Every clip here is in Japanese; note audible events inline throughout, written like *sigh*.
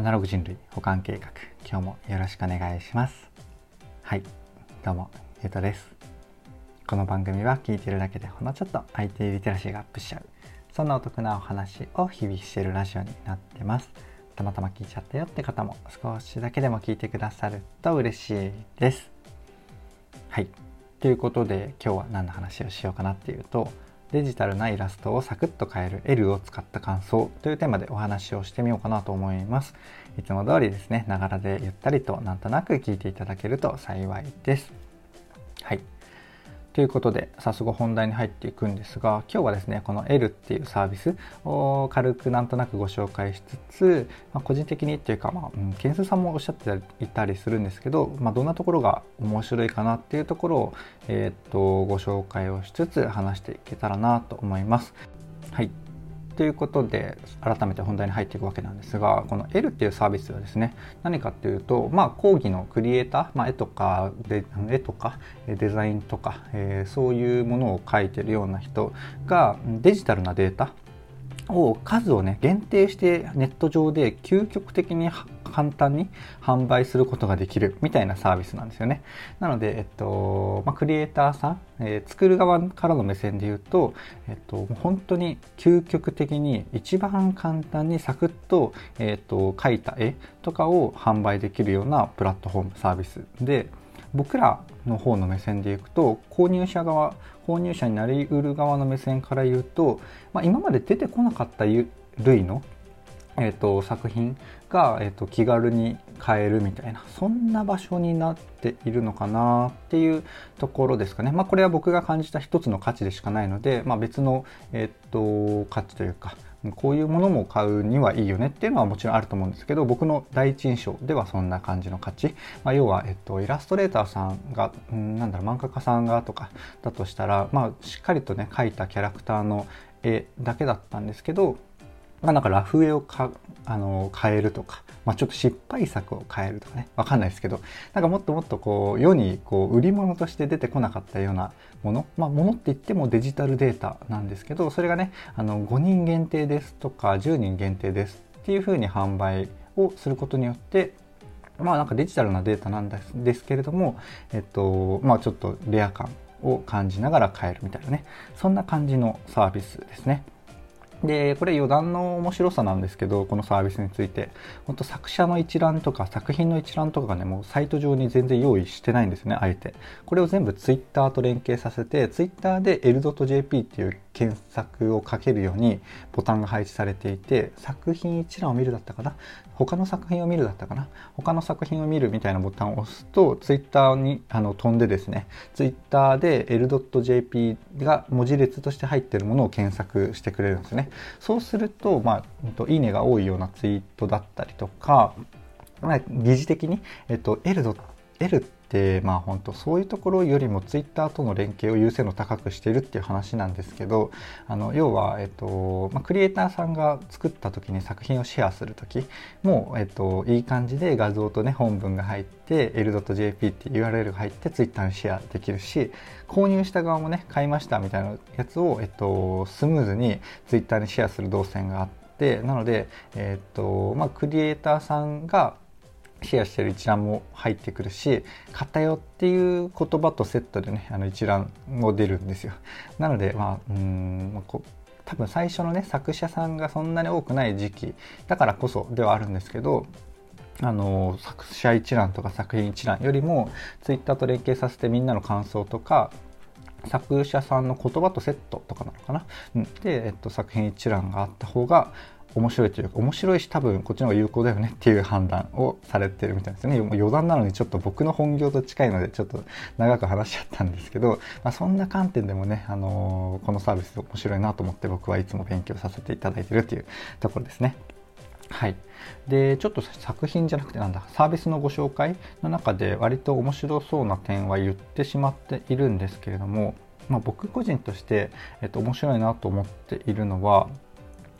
アナログ人類保管計画。今日もよろしくお願いします。はい。どうもゆうとです。この番組は聞いてるだけでほんのちょっと IT リテラシーがアップしちゃう。そんなお得なお話を日々してるラジオになってます。たまたま聞いちゃったよって方も少しだけでも聞いてくださると嬉しいです。はい。ということで今日は何の話をしようかなっていうとデジタルなイラストをサクッと変える L を使った感想というテーマでお話をしてみようかなと思います。いつも通りですね、ながらでゆったりとなんとなく聞いていただけると幸いです。ということで早速本題に入っていくんですが今日はですねこの L っていうサービスを軽くなんとなくご紹介しつつ、まあ、個人的にっていうか、まあ、うん、ケンスさんもおっしゃっていたりするんですけど、まあ、どんなところが面白いかなっていうところを、えー、っとご紹介をしつつ話していけたらなと思います。はいということで改めて本題に入っていくわけなんですがこの L っていうサービスはですね何かっていうとまあ講義のクリエイター、まあ、絵とかで絵とかデザインとか、えー、そういうものを描いてるような人がデジタルなデータを数をね限定してネット上で究極的に簡単に販売することができるみたいなサービスなんですよね。なので、えっとまあ、クリエイターさん、えー、作る側からの目線で言うと、えっと、本当に究極的に一番簡単にサクッと,、えっと描いた絵とかを販売できるようなプラットフォームサービスで僕らの方の目線でいくと購入者側購入者になりうる側の目線から言うと、まあ、今まで出てこなかった類の、えーと、作品が、えーと、気軽に買えるみたいなそんな場所になっているのかなっていうところですかね。まあ、これは僕が感じた一つの価値でしかないので、まあ、別の、えーと価値というかこういうものも買うにはいいよねっていうのはもちろんあると思うんですけど僕の第一印象ではそんな感じの価値、まあ、要は、えっと、イラストレーターさんが、うん、なんだろう漫画家さんがとかだとしたら、まあ、しっかりとね描いたキャラクターの絵だけだったんですけどまあ、なんかラフ絵をかあの変えるとか、まあ、ちょっと失敗作を変えるとかね。わかんないですけどなんかもっともっとこう世にこう売り物として出てこなかったようなもの。まあものって言ってもデジタルデータなんですけどそれがねあの5人限定ですとか10人限定ですっていうふうに販売をすることによってまあなんかデジタルなデータなんですけれども、えっと、まあちょっとレア感を感じながら買えるみたいなね。そんな感じのサービスですね。で、これ余談の面白さなんですけど、このサービスについて、本当作者の一覧とか作品の一覧とかがね、もうサイト上に全然用意してないんですね、あえて。これを全部 Twitter と連携させて、Twitter で L.jp っていう検索をかけるようにボタンが配置されていて、作品一覧を見るだったかな他の作品を見るだったかな？他の作品を見るみたいなボタンを押すと、Twitter にあの飛んでですね、Twitter で L.jp が文字列として入ってるものを検索してくれるんですね。そうすると、まあ、いいねが多いようなツイートだったりとか、ま、疑似的に、えっと、L, L ってまあ本当そういうところよりもツイッターとの連携を優先度高くしているっていう話なんですけどあの要は、えっとまあ、クリエイターさんが作った時に作品をシェアする時も、えっと、いい感じで画像とね本文が入って L.jp って URL が入ってツイッターにシェアできるし購入した側もね買いましたみたいなやつを、えっと、スムーズにツイッターにシェアする動線があってなので、えっとまあ、クリエイターさんがシェアしてる一覧も入ってくるし「買ったよ」っていう言葉とセットでねあの一覧も出るんですよ。なのでまあうん多分最初のね作者さんがそんなに多くない時期だからこそではあるんですけどあの作者一覧とか作品一覧よりもツイッターと連携させてみんなの感想とか作者さんの言葉とセットとかなのかな、うん、で、えっと、作品一覧があった方が面白いというか面白いし多分こっちの方が有効だよねっていう判断をされてるみたいですね余談なのにちょっと僕の本業と近いのでちょっと長く話しちゃったんですけど、まあ、そんな観点でもね、あのー、このサービス面白いなと思って僕はいつも勉強させていただいてるっていうところですね。はい、でちょっと作品じゃなくてなんだサービスのご紹介の中で割と面白そうな点は言ってしまっているんですけれども、まあ、僕個人として、えっと、面白いなと思っているのは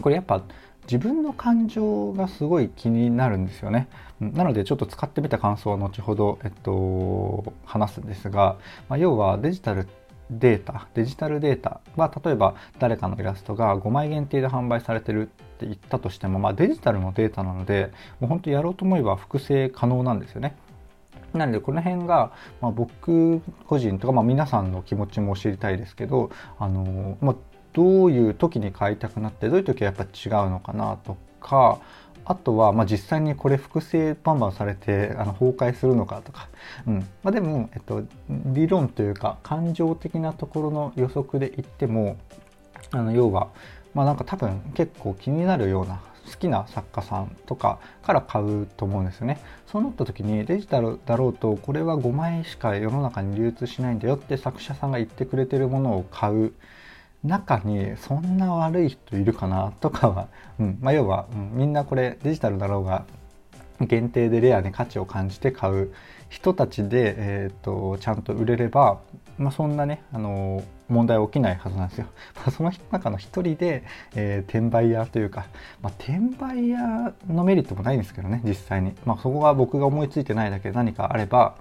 これやっぱ自分の感情がすごい気になるんですよね。なのでちょっと使ってみた感想は後ほど、えっと、話すんですが、まあ、要はデジタルデータデジタルデータは例えば誰かのイラストが5枚限定で販売されてるって言ったとしても、まあ、デジタルのデータなのでもう本当やろうと思えば複製可能なんですよね。なのでこの辺が、まあ、僕個人とか、まあ、皆さんの気持ちも知りたいですけど、あのまあ、どういう時に買いたくなってどういう時はやっぱ違うのかなとかあとは、まあ、実際にこれ複製バンバンされてあの崩壊するのかとか、うん。まあ、でも、えっと、理論というか感情的なところの予測で言ってもあの要は、まあ、なんか多分結構気になるような好きな作家さんとかから買うと思うんですよね。そうなった時にデジタルだろうとこれは5枚しか世の中に流通しないんだよって作者さんが言ってくれてるものを買う。中にそんな悪い人いるかなとかは、うんまあ、要は、うん、みんなこれデジタルだろうが限定でレアに価値を感じて買う人たちで、えーと、ちゃんと売れれば、まあ、そんなね、あのー、問題は起きないはずなんですよ。*laughs* まその中の一人で、えー、転売屋というか、まあ、転売屋のメリットもないんですけどね実際に、まあ、そこが僕が思いついてないだけで何かあれば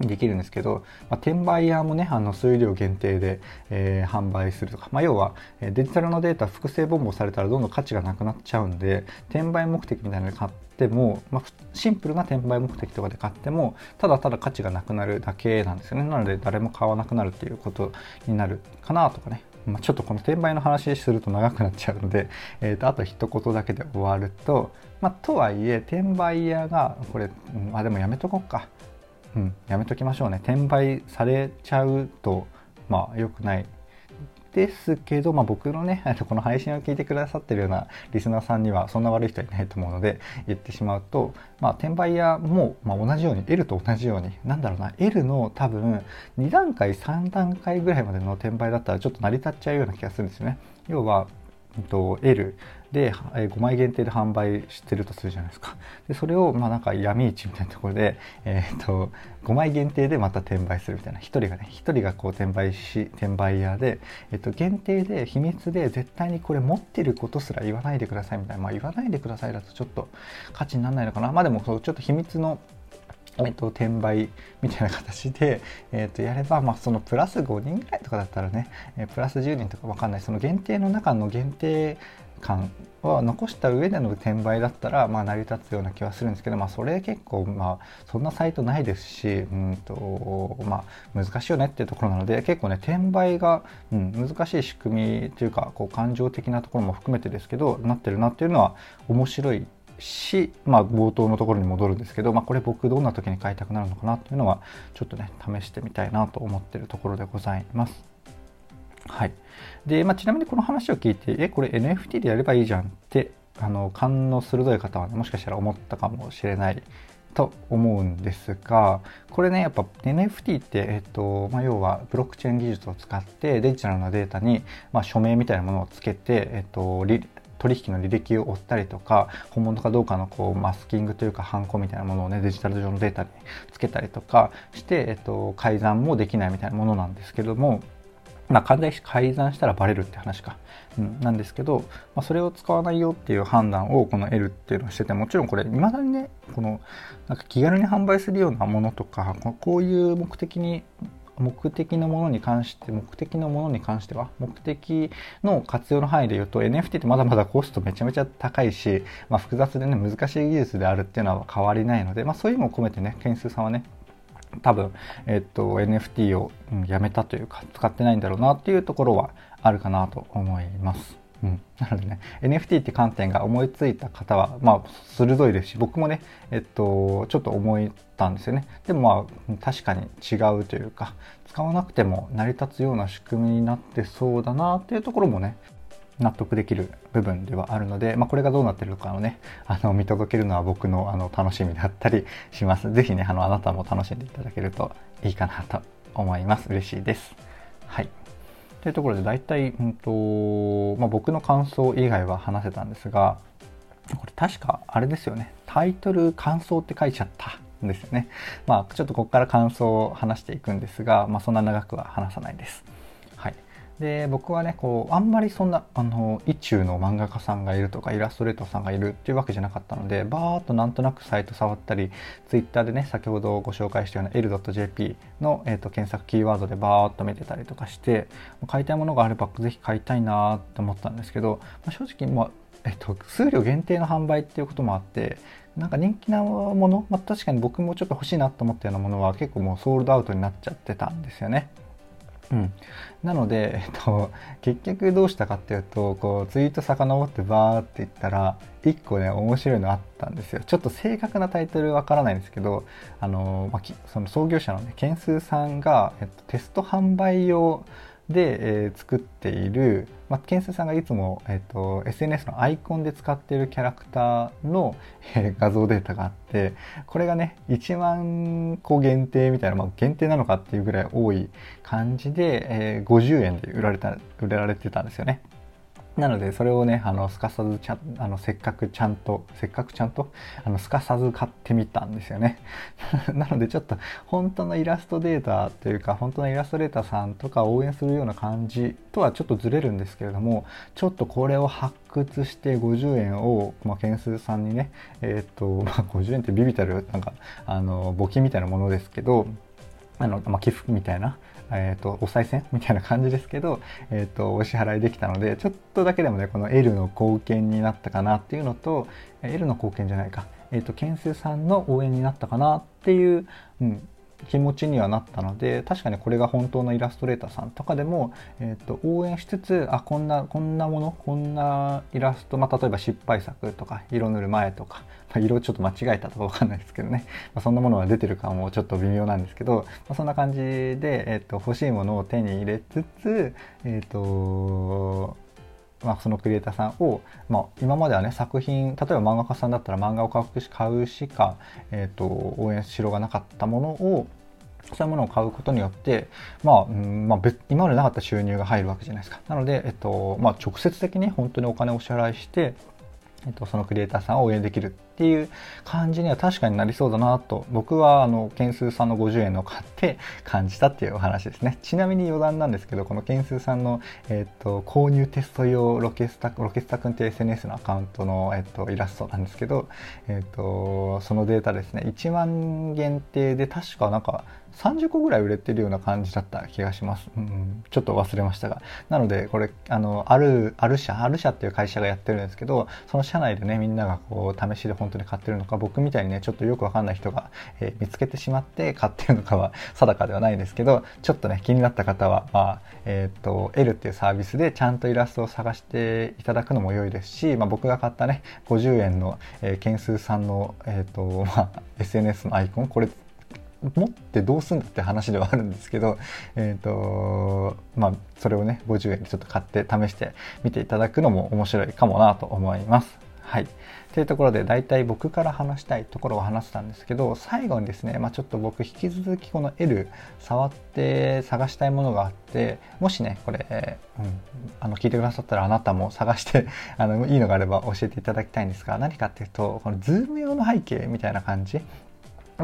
できるんですけど、まあ、転売屋もねあの数量限定で、えー、販売するとか、まあ、要はデジタルのデータ複製ボンボされたらどんどん価値がなくなっちゃうんで転売目的みたいなので買っても、まあ、シンプルな転売目的とかで買ってもただただ価値がなくなるだけなんですよね。なので誰も買わなくなるっていうことになるかなとかね。まあ、ちょっとこの転売の話すると長くなっちゃうので、*laughs* えー、とあと一言だけで終わると、まあ、とはいえ転売屋がこれ、うん、あでもやめとこうか。うん、やめときましょうね。転売されちゃうとまあ良くない。ですけど、まあ、僕のね *laughs* この配信を聞いてくださってるようなリスナーさんにはそんな悪い人はいないと思うので言ってしまうと、まあ、転売屋も、まあ、同じように L と同じようになんだろうな L の多分2段階3段階ぐらいまでの転売だったらちょっと成り立っちゃうような気がするんですよね。要はと L で5枚限定で販売してるとするじゃないですか。でそれをまあなんか闇市みたいなところで、えー、と5枚限定でまた転売するみたいな。1人がね1人がこう転売し転売屋で、えー、と限定で秘密で絶対にこれ持ってることすら言わないでくださいみたいな。まあ言わないでくださいだとちょっと価値にならないのかな。まあでもちょっと秘密のえっと、転売みたいな形で、*laughs* えっと、やれば、まあ、そのプラス5人ぐらいとかだったらね、えプラス10人とかわかんない。その限定の中の限定感は残した上での転売だったら、まあ、成り立つような気はするんですけど、まあ、それ結構、まあ、そんなサイトないですし、うんとまあ、難しいよねっていうところなので結構ね転売が、うん、難しい仕組みというかこう感情的なところも含めてですけどなってるなっていうのは面白いし、まあ、冒頭のところに戻るんですけど、まあ、これ僕どんな時に買いたくなるのかなっていうのはちょっとね試してみたいなと思ってるところでございます。はいでまあ、ちなみにこの話を聞いてえこれ NFT でやればいいじゃんってあの勘の鋭い方は、ね、もしかしたら思ったかもしれないと思うんですがこれねやっぱ NFT って、えっとまあ、要はブロックチェーン技術を使ってデジタルなデータに、まあ、署名みたいなものをつけて、えっと、取引の履歴を追ったりとか本物かどうかのこうマスキングというかハンコみたいなものをねデジタル上のデータにつけたりとかして、えっと、改ざんもできないみたいなものなんですけどもまあ、完全に改ざんしたらバレるって話か、うん、なんですけど、まあ、それを使わないよっていう判断をこの L っていうのをしててもちろんこれ未だにねこのなんか気軽に販売するようなものとかこういう目的に目的のものに関して目的のものに関しては目的の活用の範囲で言うと NFT ってまだまだコストめちゃめちゃ高いし、まあ、複雑でね難しい技術であるっていうのは変わりないので、まあ、そういうのを込めてね件数さんはね多分、えっと、NFT を、やめたというか使ってないんだろうなっていうところはあるかなと思います。うん、なのでね。NFT って観点が思いついた方はまあ鋭いですし僕もねえっとちょっと思ったんですよね。でもまあ確かに違うというか使わなくても成り立つような仕組みになってそうだなっていうところもね納得できる部分ではあるので、まあ、これがどうなってるのかをねあの見届けるのは僕のあの楽しみだったりします。是非ねあのあなたも楽しんでいただけるといいかなと思います。嬉しいです。はい。というところで大体、うんとまあ、僕の感想以外は話せたんですがこれ確かあれですよね。タイトル感想って書いちゃったんですよね。まあちょっとここから感想を話していくんですが、まあ、そんな長くは話さないです。で僕はねこうあんまりそんなあの意中の漫画家さんがいるとかイラストレーターさんがいるっていうわけじゃなかったのでバーっとなんとなくサイト触ったりツイッターでね先ほどご紹介したような L.jp の、えーと、検索キーワードでバーっと見てたりとかして買いたいものがあればぜひ買いたいなって思ったんですけど、まあ、正直、まあえっと、数量限定の販売っていうこともあってなんか人気なもの、まあ、確かに僕もちょっと欲しいなと思ったようなものは結構もうソールドアウトになっちゃってたんですよね。うん、なので、えっと、*laughs* 結局どうしたかっていうとこうツイート遡ってバーっていったら1個ね面白いのあったんですよ。ちょっと正確なタイトルわからないんですけどあの、まあ、その創業者のねケンスーさんが、えっと、テスト販売用で、えー、作っている、まあ、ケンスさんがいつも、えーと、SNS のアイコンで使っているキャラクターの、えー、画像データがあってこれがね1万個限定みたいな、まあ、限定なのかっていうぐらい多い感じで、えー、50円で売られた売られてたんですよね。なのでそれをねあのすかさずちゃんあのせっかくちゃんとせっかくちゃんとあのすかさず買ってみたんですよね。*laughs* なのでちょっと本当のイラストデータというか本当のイラストレーターさんとか応援するような感じとはちょっとずれるんですけれどもちょっとこれを発掘して50円を、まあ、件数さんにねえっ、と、まあ、50円ってビビたるなんかあの募金みたいなものですけどあの、まあ、寄付みたいなえーと、お賽銭みたいな感じですけど、えーと、お支払いできたのでちょっとだけでもねこの L の貢献になったかなっていうのと L の貢献じゃないか、えーと、件数さんの応援になったかなっていう、うん、気持ちにはなったので確かにこれが本当のイラストレーターさんとかでも、えーと、応援しつつあこんなこんなものこんなイラスト、まあ、例えば失敗作とか色塗る前とか、まあ、色ちょっと間違えたとかわかんないですけどね、*laughs* まあ、そんなものが出てるかもちょっと微妙なんですけど、まあ、そんな感じで、えーと、欲しいものを手に入れつつえっ、ー、とまあ、そのクリエイターさんを、まあ、今まではね作品例えば漫画家さんだったら漫画を買うし買うしか、えーと、応援しろがなかったものをそういうものを買うことによって、まあ、うんまあ、今までなかった収入が入るわけじゃないですか。なので、えっと、まあ、直接的に本当にお金をお支払いして、えっと、そのクリエイターさんを応援できるっていう感じには確かになりそうだなと僕はあの件数さんの50円の買って感じたっていうお話ですね。ちなみに余談なんですけどこの件数さんの、えっと、購入テスト用ロケスタロケスタ君って SNS のアカウントの、えっと、イラストなんですけど、えっと、そのデータですね。1万限定で確かなんか30個ぐらい売れてるような感じだった気がします。うん、ちょっと忘れましたが。なので、これ、あの、ある、ある社、ある社っていう会社がやってるんですけど、その社内でね、みんながこう、試しで本当に買ってるのか、僕みたいにね、ちょっとよくわかんない人が、えー、見つけてしまって買ってるのかは *laughs* 定かではないんですけど、ちょっとね、気になった方は、まあ、えっ、と、L っていうサービスでちゃんとイラストを探していただくのも良いですし、まあ、僕が買ったね、50円の、えー、件数さんの、えっ、と、まあ、SNS のアイコン、これ持ってどうすんだって話ではあるんですけど、*laughs* えっ、ー、と、まあ、それをね、50円でちょっと買って試してみていただくのも面白いかもなと思います。はい。というところで、大体僕から話したいところを話したんですけど、最後にですね、まあ、ちょっと僕引き続きこの L 触って探したいものがあって、もしね、これ、うん、あの聞いてくださったらあなたも探して *laughs* あのいいのがあれば教えていただきたいんですが、何かっていうと、このズーム用の背景みたいな感じ、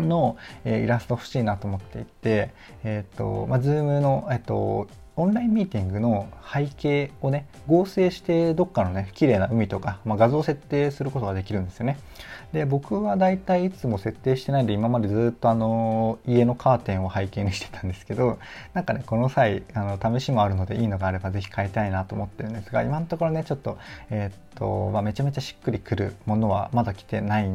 の、えー、イラスト欲しいなと思っていて、えっ、ー、と、まあ、Zoom の、えっ、ー、と、オンラインミーティングの背景をね、合成してどっかのね、綺麗な海とか、まあ、画像設定することができるんですよね。で、僕はだいたいいつも設定してないんで、今までずっとあの、家のカーテンを背景にしてたんですけど、なんかね、この際、あの、試しもあるのでいいのがあればぜひ買いたいなと思ってるんですが、今のところね、ちょっと、えー、っと、まあ、めちゃめちゃしっくりくるものはまだ来てない、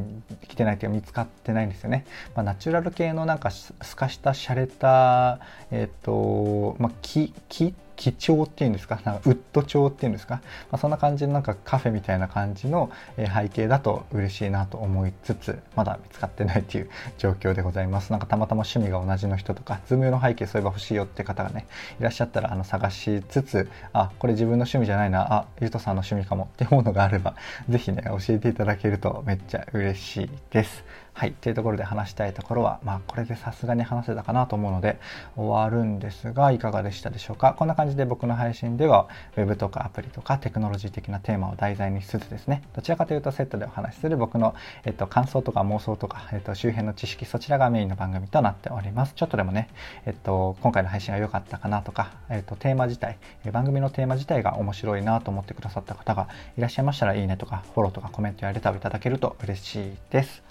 来てないというか見つかってないんですよね。まあ、ナチュラル系のなんか透かした洒落た、えー、っと、まあ、木、木基調っていうんですか、なんかウッド調っていうんですか、まあ、そんな感じのなんかカフェみたいな感じの背景だと嬉しいなと思いつつ、まだ見つかってないっていう状況でございます。なんかたまたま趣味が同じの人とか、ズーム用の背景そういえば欲しいよって方がね、いらっしゃったらあの探しつつ、あ、これ自分の趣味じゃないな、あ、ゆうとさんの趣味かもって思うのがあれば、ぜひね、教えていただけるとめっちゃ嬉しいです。はい。というところで話したいところは、まあこれでさすがに話せたかなと思うので終わるんですが、いかがでしたでしょうか？こんな感じで僕の配信では Web とかアプリとかテクノロジー的なテーマを題材にしつつですねどちらかというとセットでお話しする僕の、えっと、感想とか妄想とか、えっと、周辺の知識そちらがメインの番組となっておりますちょっとでもね、えっと、今回の配信が良かったかなとか、えっと、テーマ自体番組のテーマ自体が面白いなと思ってくださった方がいらっしゃいましたらいいねとかフォローとかコメントやレターをいただけると嬉しいです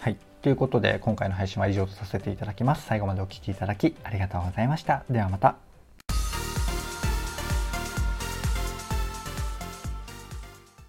はい。ということで今回の配信は以上とさせていただきます。最後までお聴きいただきありがとうございました。ではまた。